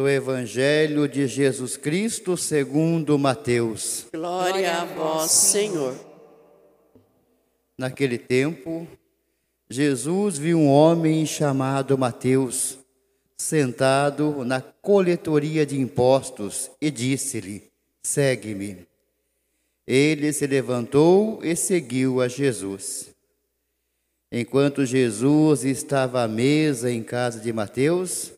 do Evangelho de Jesus Cristo segundo Mateus. Glória a vós, Senhor. Naquele tempo, Jesus viu um homem chamado Mateus sentado na coletoria de impostos e disse-lhe: Segue-me. Ele se levantou e seguiu a Jesus. Enquanto Jesus estava à mesa em casa de Mateus,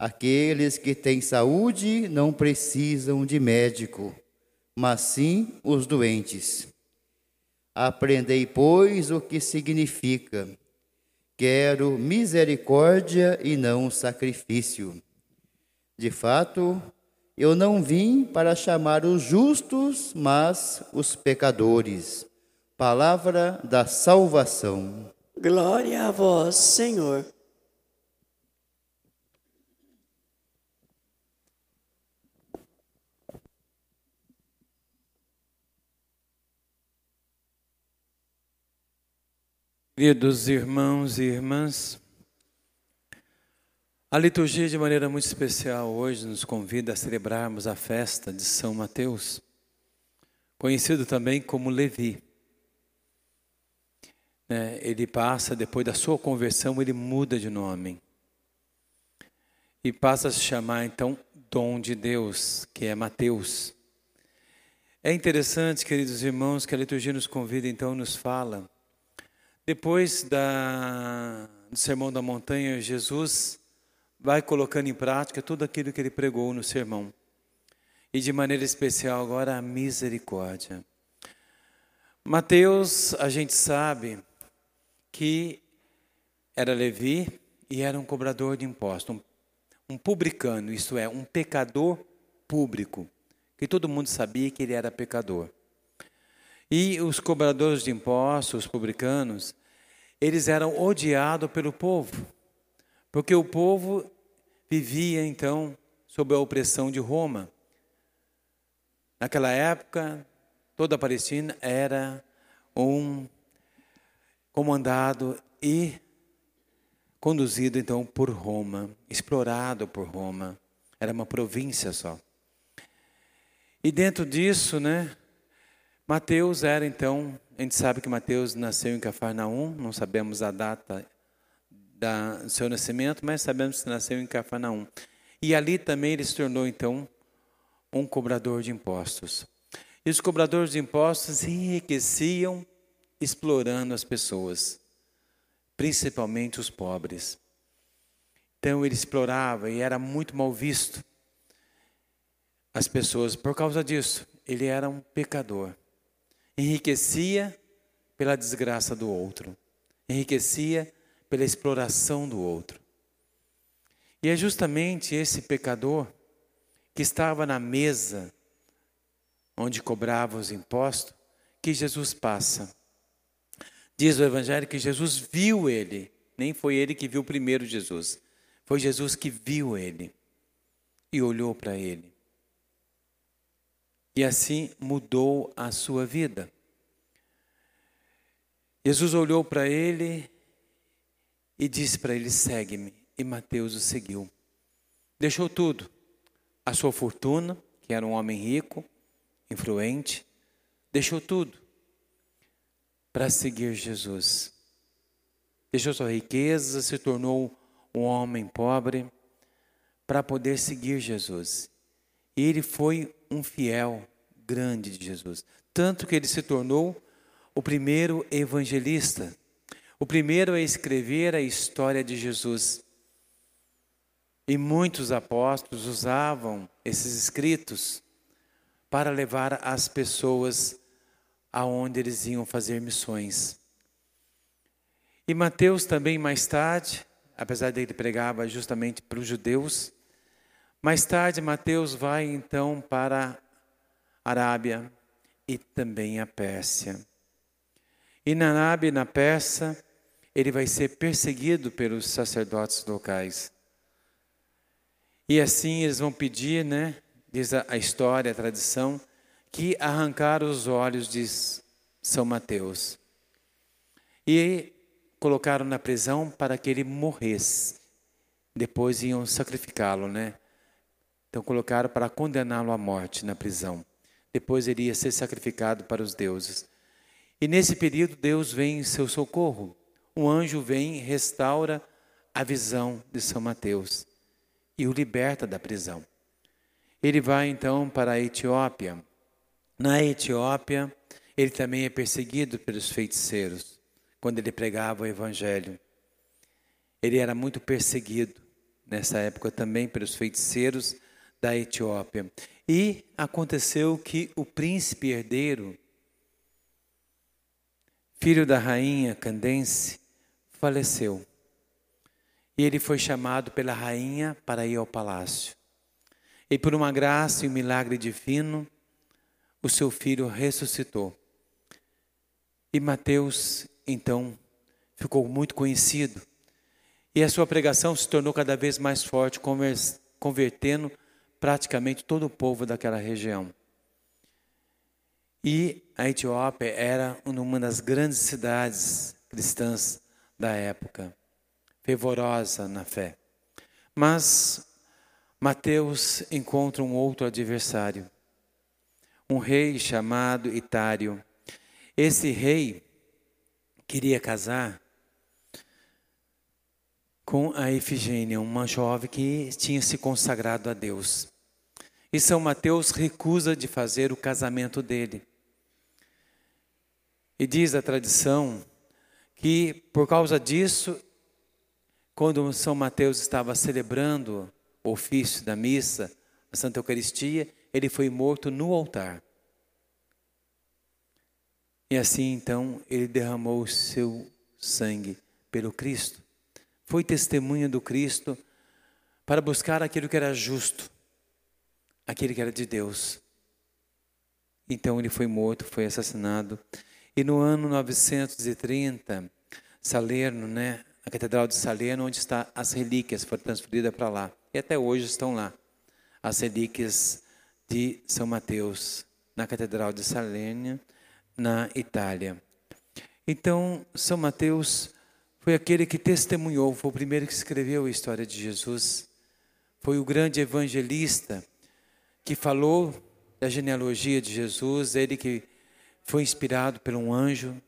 Aqueles que têm saúde não precisam de médico, mas sim os doentes. Aprendei, pois, o que significa: quero misericórdia e não sacrifício. De fato, eu não vim para chamar os justos, mas os pecadores. Palavra da salvação. Glória a vós, Senhor. Queridos irmãos e irmãs, a liturgia, de maneira muito especial, hoje nos convida a celebrarmos a festa de São Mateus, conhecido também como Levi. Né, ele passa, depois da sua conversão, ele muda de nome e passa a se chamar então Dom de Deus, que é Mateus. É interessante, queridos irmãos, que a liturgia nos convida, então, nos fala depois da, do Sermão da Montanha, Jesus vai colocando em prática tudo aquilo que ele pregou no sermão. E de maneira especial agora a misericórdia. Mateus, a gente sabe que era Levi e era um cobrador de impostos, um, um publicano, isto é, um pecador público, que todo mundo sabia que ele era pecador. E os cobradores de impostos, os publicanos, eles eram odiados pelo povo, porque o povo vivia então sob a opressão de Roma. Naquela época, toda a Palestina era um comandado e conduzido então por Roma, explorado por Roma. Era uma província só. E dentro disso, né, Mateus era então, a gente sabe que Mateus nasceu em Cafarnaum, não sabemos a data da, do seu nascimento, mas sabemos que nasceu em Cafarnaum. E ali também ele se tornou então um cobrador de impostos. E os cobradores de impostos enriqueciam explorando as pessoas, principalmente os pobres. Então ele explorava e era muito mal visto as pessoas por causa disso. Ele era um pecador enriquecia pela desgraça do outro, enriquecia pela exploração do outro. E é justamente esse pecador que estava na mesa onde cobrava os impostos que Jesus passa. Diz o Evangelho que Jesus viu ele, nem foi ele que viu primeiro Jesus, foi Jesus que viu ele e olhou para ele. E assim mudou a sua vida. Jesus olhou para ele e disse para ele: segue-me. E Mateus o seguiu. Deixou tudo, a sua fortuna, que era um homem rico, influente, deixou tudo para seguir Jesus. Deixou sua riqueza, se tornou um homem pobre para poder seguir Jesus. E ele foi um fiel grande de Jesus, tanto que ele se tornou o primeiro evangelista, o primeiro a escrever a história de Jesus. E muitos apóstolos usavam esses escritos para levar as pessoas aonde eles iam fazer missões. E Mateus também mais tarde, apesar de ele pregava justamente para os judeus, mais tarde Mateus vai então para Arábia e também a Pérsia. E na Arábia e na Pérsia, ele vai ser perseguido pelos sacerdotes locais. E assim eles vão pedir, né, diz a história, a tradição, que arrancaram os olhos de São Mateus. E colocaram na prisão para que ele morresse. Depois iam sacrificá-lo, né? Então colocaram para condená-lo à morte na prisão. Depois ele ia ser sacrificado para os deuses. E nesse período Deus vem em seu socorro. Um anjo vem e restaura a visão de São Mateus e o liberta da prisão. Ele vai então para a Etiópia. Na Etiópia, ele também é perseguido pelos feiticeiros, quando ele pregava o evangelho. Ele era muito perseguido nessa época também pelos feiticeiros da Etiópia. E aconteceu que o príncipe herdeiro, filho da rainha Candense, faleceu. E ele foi chamado pela rainha para ir ao palácio. E por uma graça e um milagre divino, o seu filho ressuscitou. E Mateus, então, ficou muito conhecido. E a sua pregação se tornou cada vez mais forte, convertendo praticamente todo o povo daquela região. E a Etiópia era uma das grandes cidades cristãs da época, fervorosa na fé. Mas Mateus encontra um outro adversário, um rei chamado Itário. Esse rei queria casar com a Efigênia, uma jovem que tinha se consagrado a Deus. E São Mateus recusa de fazer o casamento dele. E diz a tradição que por causa disso, quando São Mateus estava celebrando o ofício da missa, a Santa Eucaristia, ele foi morto no altar. E assim então ele derramou o seu sangue pelo Cristo foi testemunha do Cristo para buscar aquilo que era justo, aquele que era de Deus. Então ele foi morto, foi assassinado. E no ano 930, Salerno, né, a Catedral de Salerno, onde está as relíquias, foram transferidas para lá. E até hoje estão lá. As relíquias de São Mateus, na Catedral de Salerno, na Itália. Então, São Mateus foi aquele que testemunhou, foi o primeiro que escreveu a história de Jesus. Foi o grande evangelista que falou da genealogia de Jesus, ele que foi inspirado por um anjo.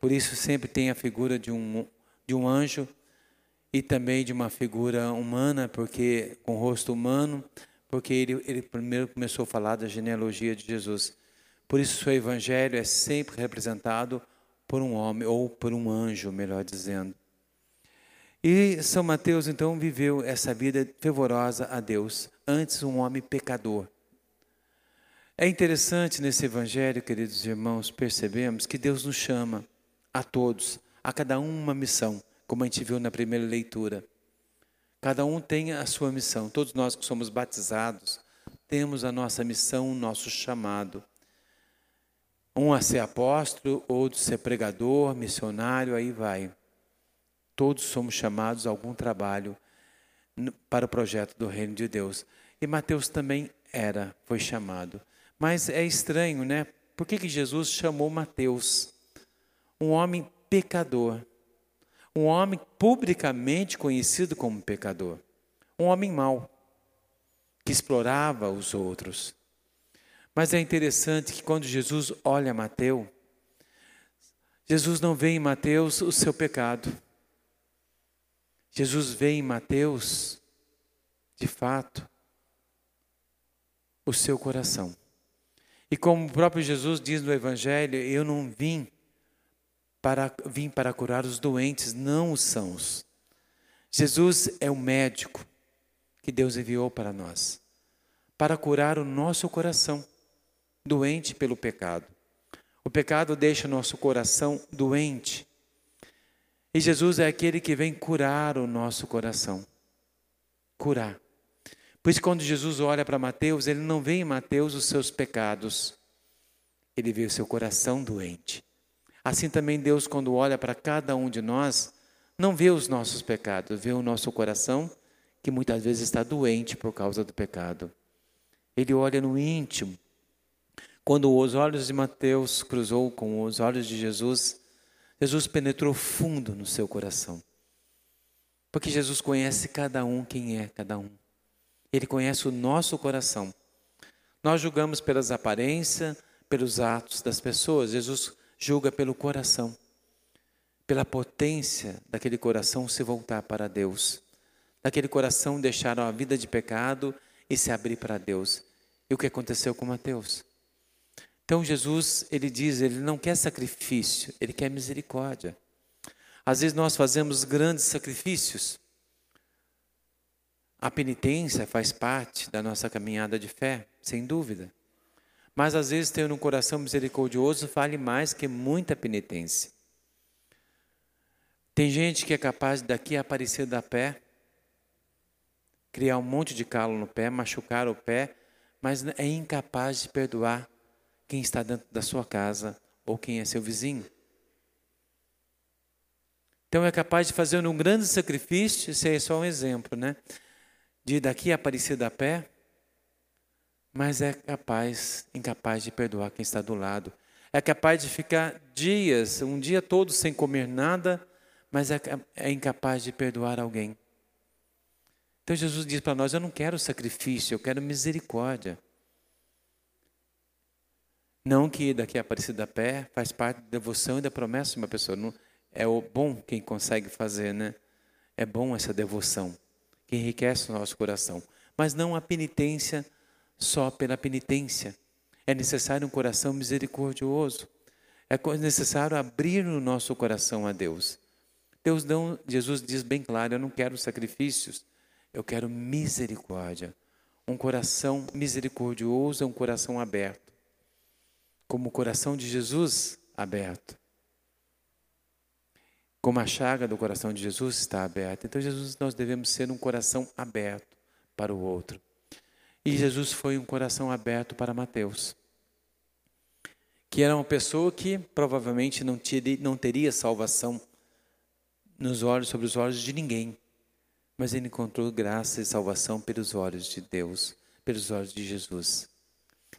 Por isso sempre tem a figura de um, de um anjo e também de uma figura humana, porque com rosto humano, porque ele, ele primeiro começou a falar da genealogia de Jesus. Por isso, seu evangelho é sempre representado por um homem, ou por um anjo, melhor dizendo. E São Mateus então viveu essa vida fervorosa a Deus, antes um homem pecador. É interessante nesse evangelho, queridos irmãos, percebemos que Deus nos chama a todos, a cada um uma missão, como a gente viu na primeira leitura. Cada um tem a sua missão. Todos nós que somos batizados temos a nossa missão, o nosso chamado. Um a ser apóstolo, outro a ser pregador, missionário, aí vai. Todos somos chamados a algum trabalho para o projeto do reino de Deus. E Mateus também era, foi chamado. Mas é estranho, né? Por que, que Jesus chamou Mateus? Um homem pecador. Um homem publicamente conhecido como pecador. Um homem mau, que explorava os outros. Mas é interessante que quando Jesus olha Mateus, Jesus não vê em Mateus o seu pecado. Jesus vê em Mateus, de fato, o seu coração. E como o próprio Jesus diz no Evangelho, eu não vim para, vim para curar os doentes, não os sãos. Jesus é o médico que Deus enviou para nós, para curar o nosso coração doente pelo pecado. O pecado deixa nosso coração doente. E Jesus é aquele que vem curar o nosso coração. Curar. Por isso, quando Jesus olha para Mateus, ele não vê em Mateus os seus pecados, ele vê o seu coração doente. Assim também Deus, quando olha para cada um de nós, não vê os nossos pecados, vê o nosso coração que muitas vezes está doente por causa do pecado. Ele olha no íntimo. Quando os olhos de Mateus cruzou com os olhos de Jesus, Jesus penetrou fundo no seu coração. Porque Jesus conhece cada um quem é cada um. Ele conhece o nosso coração. Nós julgamos pelas aparências, pelos atos das pessoas. Jesus julga pelo coração, pela potência daquele coração se voltar para Deus, daquele coração deixar a vida de pecado e se abrir para Deus. E o que aconteceu com Mateus? Então Jesus, ele diz, ele não quer sacrifício, ele quer misericórdia. Às vezes nós fazemos grandes sacrifícios. A penitência faz parte da nossa caminhada de fé, sem dúvida. Mas às vezes ter um coração misericordioso vale mais que muita penitência. Tem gente que é capaz daqui a aparecer da pé, criar um monte de calo no pé, machucar o pé, mas é incapaz de perdoar quem está dentro da sua casa ou quem é seu vizinho. Então é capaz de fazer um grande sacrifício, isso é só um exemplo, né? De daqui a Aparecida a pé, mas é capaz, incapaz de perdoar quem está do lado. É capaz de ficar dias, um dia todo sem comer nada, mas é, é incapaz de perdoar alguém. Então Jesus diz para nós: Eu não quero sacrifício, eu quero misericórdia. Não que daqui a Aparecida a pé faz parte da devoção e da promessa de uma pessoa. Não, é o bom quem consegue fazer, né? É bom essa devoção, que enriquece o nosso coração. Mas não a penitência só pela penitência. É necessário um coração misericordioso. É necessário abrir o nosso coração a Deus. Deus não, Jesus diz bem claro: eu não quero sacrifícios, eu quero misericórdia. Um coração misericordioso é um coração aberto. Como o coração de Jesus aberto como a chaga do coração de Jesus está aberta. Então, Jesus, nós devemos ser um coração aberto para o outro. E Jesus foi um coração aberto para Mateus, que era uma pessoa que provavelmente não teria, não teria salvação nos olhos, sobre os olhos de ninguém, mas ele encontrou graça e salvação pelos olhos de Deus, pelos olhos de Jesus.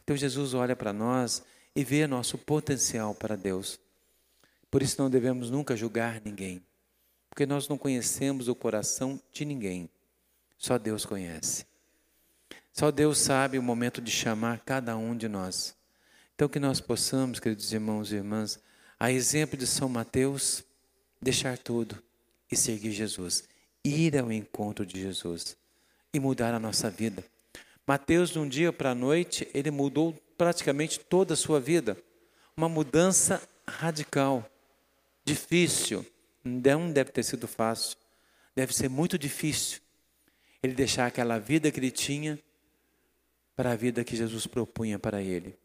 Então, Jesus olha para nós e vê nosso potencial para Deus. Por isso não devemos nunca julgar ninguém, porque nós não conhecemos o coração de ninguém, só Deus conhece. Só Deus sabe o momento de chamar cada um de nós. Então, que nós possamos, queridos irmãos e irmãs, a exemplo de São Mateus, deixar tudo e seguir Jesus, ir ao encontro de Jesus e mudar a nossa vida. Mateus, de um dia para a noite, ele mudou praticamente toda a sua vida, uma mudança radical difícil. Não deve ter sido fácil. Deve ser muito difícil ele deixar aquela vida que ele tinha para a vida que Jesus propunha para ele.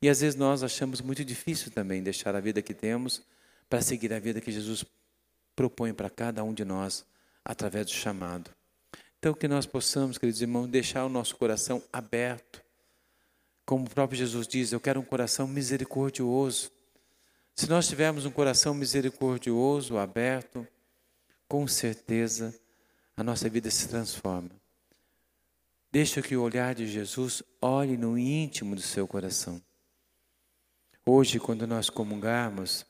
E às vezes nós achamos muito difícil também deixar a vida que temos para seguir a vida que Jesus propõe para cada um de nós através do chamado. Então que nós possamos, queridos irmãos, deixar o nosso coração aberto. Como o próprio Jesus diz, eu quero um coração misericordioso. Se nós tivermos um coração misericordioso, aberto, com certeza a nossa vida se transforma. Deixa que o olhar de Jesus olhe no íntimo do seu coração. Hoje, quando nós comungarmos,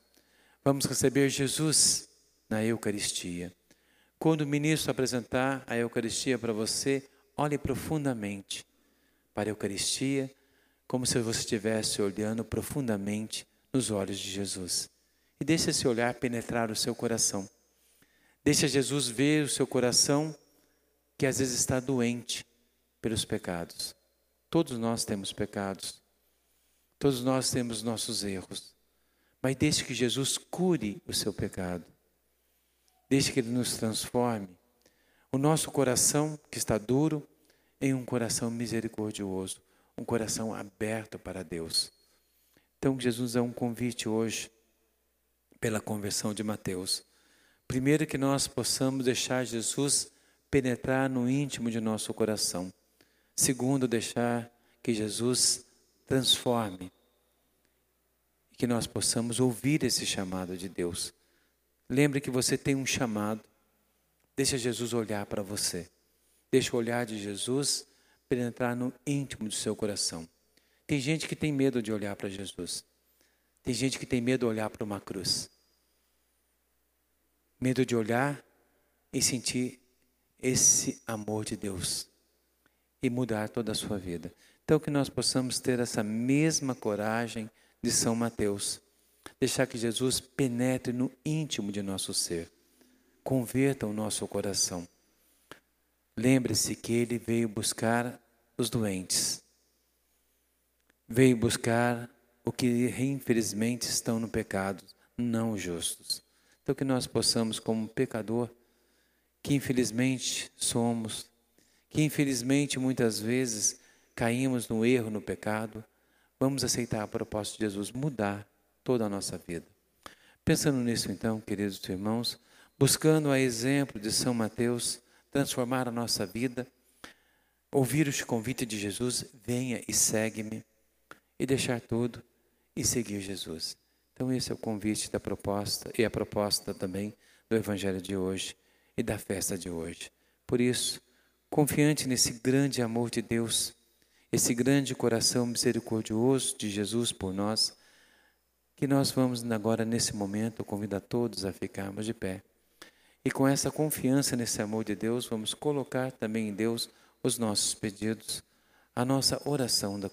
vamos receber Jesus na Eucaristia. Quando o ministro apresentar a Eucaristia para você, olhe profundamente para a Eucaristia, como se você estivesse olhando profundamente nos olhos de Jesus. E deixe esse olhar penetrar o seu coração. Deixa Jesus ver o seu coração que às vezes está doente pelos pecados. Todos nós temos pecados. Todos nós temos nossos erros. Mas deixe que Jesus cure o seu pecado. Deixe que Ele nos transforme o nosso coração, que está duro, em um coração misericordioso, um coração aberto para Deus. Então, Jesus é um convite hoje, pela conversão de Mateus. Primeiro, que nós possamos deixar Jesus penetrar no íntimo de nosso coração, Segundo, deixar que Jesus transforme e que nós possamos ouvir esse chamado de Deus. Lembre que você tem um chamado. Deixa Jesus olhar para você. Deixa o olhar de Jesus penetrar no íntimo do seu coração. Tem gente que tem medo de olhar para Jesus. Tem gente que tem medo de olhar para uma cruz. Medo de olhar e sentir esse amor de Deus e mudar toda a sua vida. Então, que nós possamos ter essa mesma coragem de São Mateus, deixar que Jesus penetre no íntimo de nosso ser, converta o nosso coração. Lembre-se que ele veio buscar os doentes, veio buscar o que infelizmente estão no pecado, não os justos. Então, que nós possamos, como pecador, que infelizmente somos, que infelizmente muitas vezes caímos no erro, no pecado, vamos aceitar a proposta de Jesus, mudar toda a nossa vida. Pensando nisso, então, queridos irmãos, buscando a exemplo de São Mateus, transformar a nossa vida, ouvir o convite de Jesus, venha e segue-me, e deixar tudo e seguir Jesus. Então esse é o convite da proposta e a proposta também do evangelho de hoje e da festa de hoje. Por isso, confiante nesse grande amor de Deus, esse grande coração misericordioso de Jesus por nós, que nós vamos agora nesse momento convidar todos a ficarmos de pé. E com essa confiança nesse amor de Deus, vamos colocar também em Deus os nossos pedidos, a nossa oração da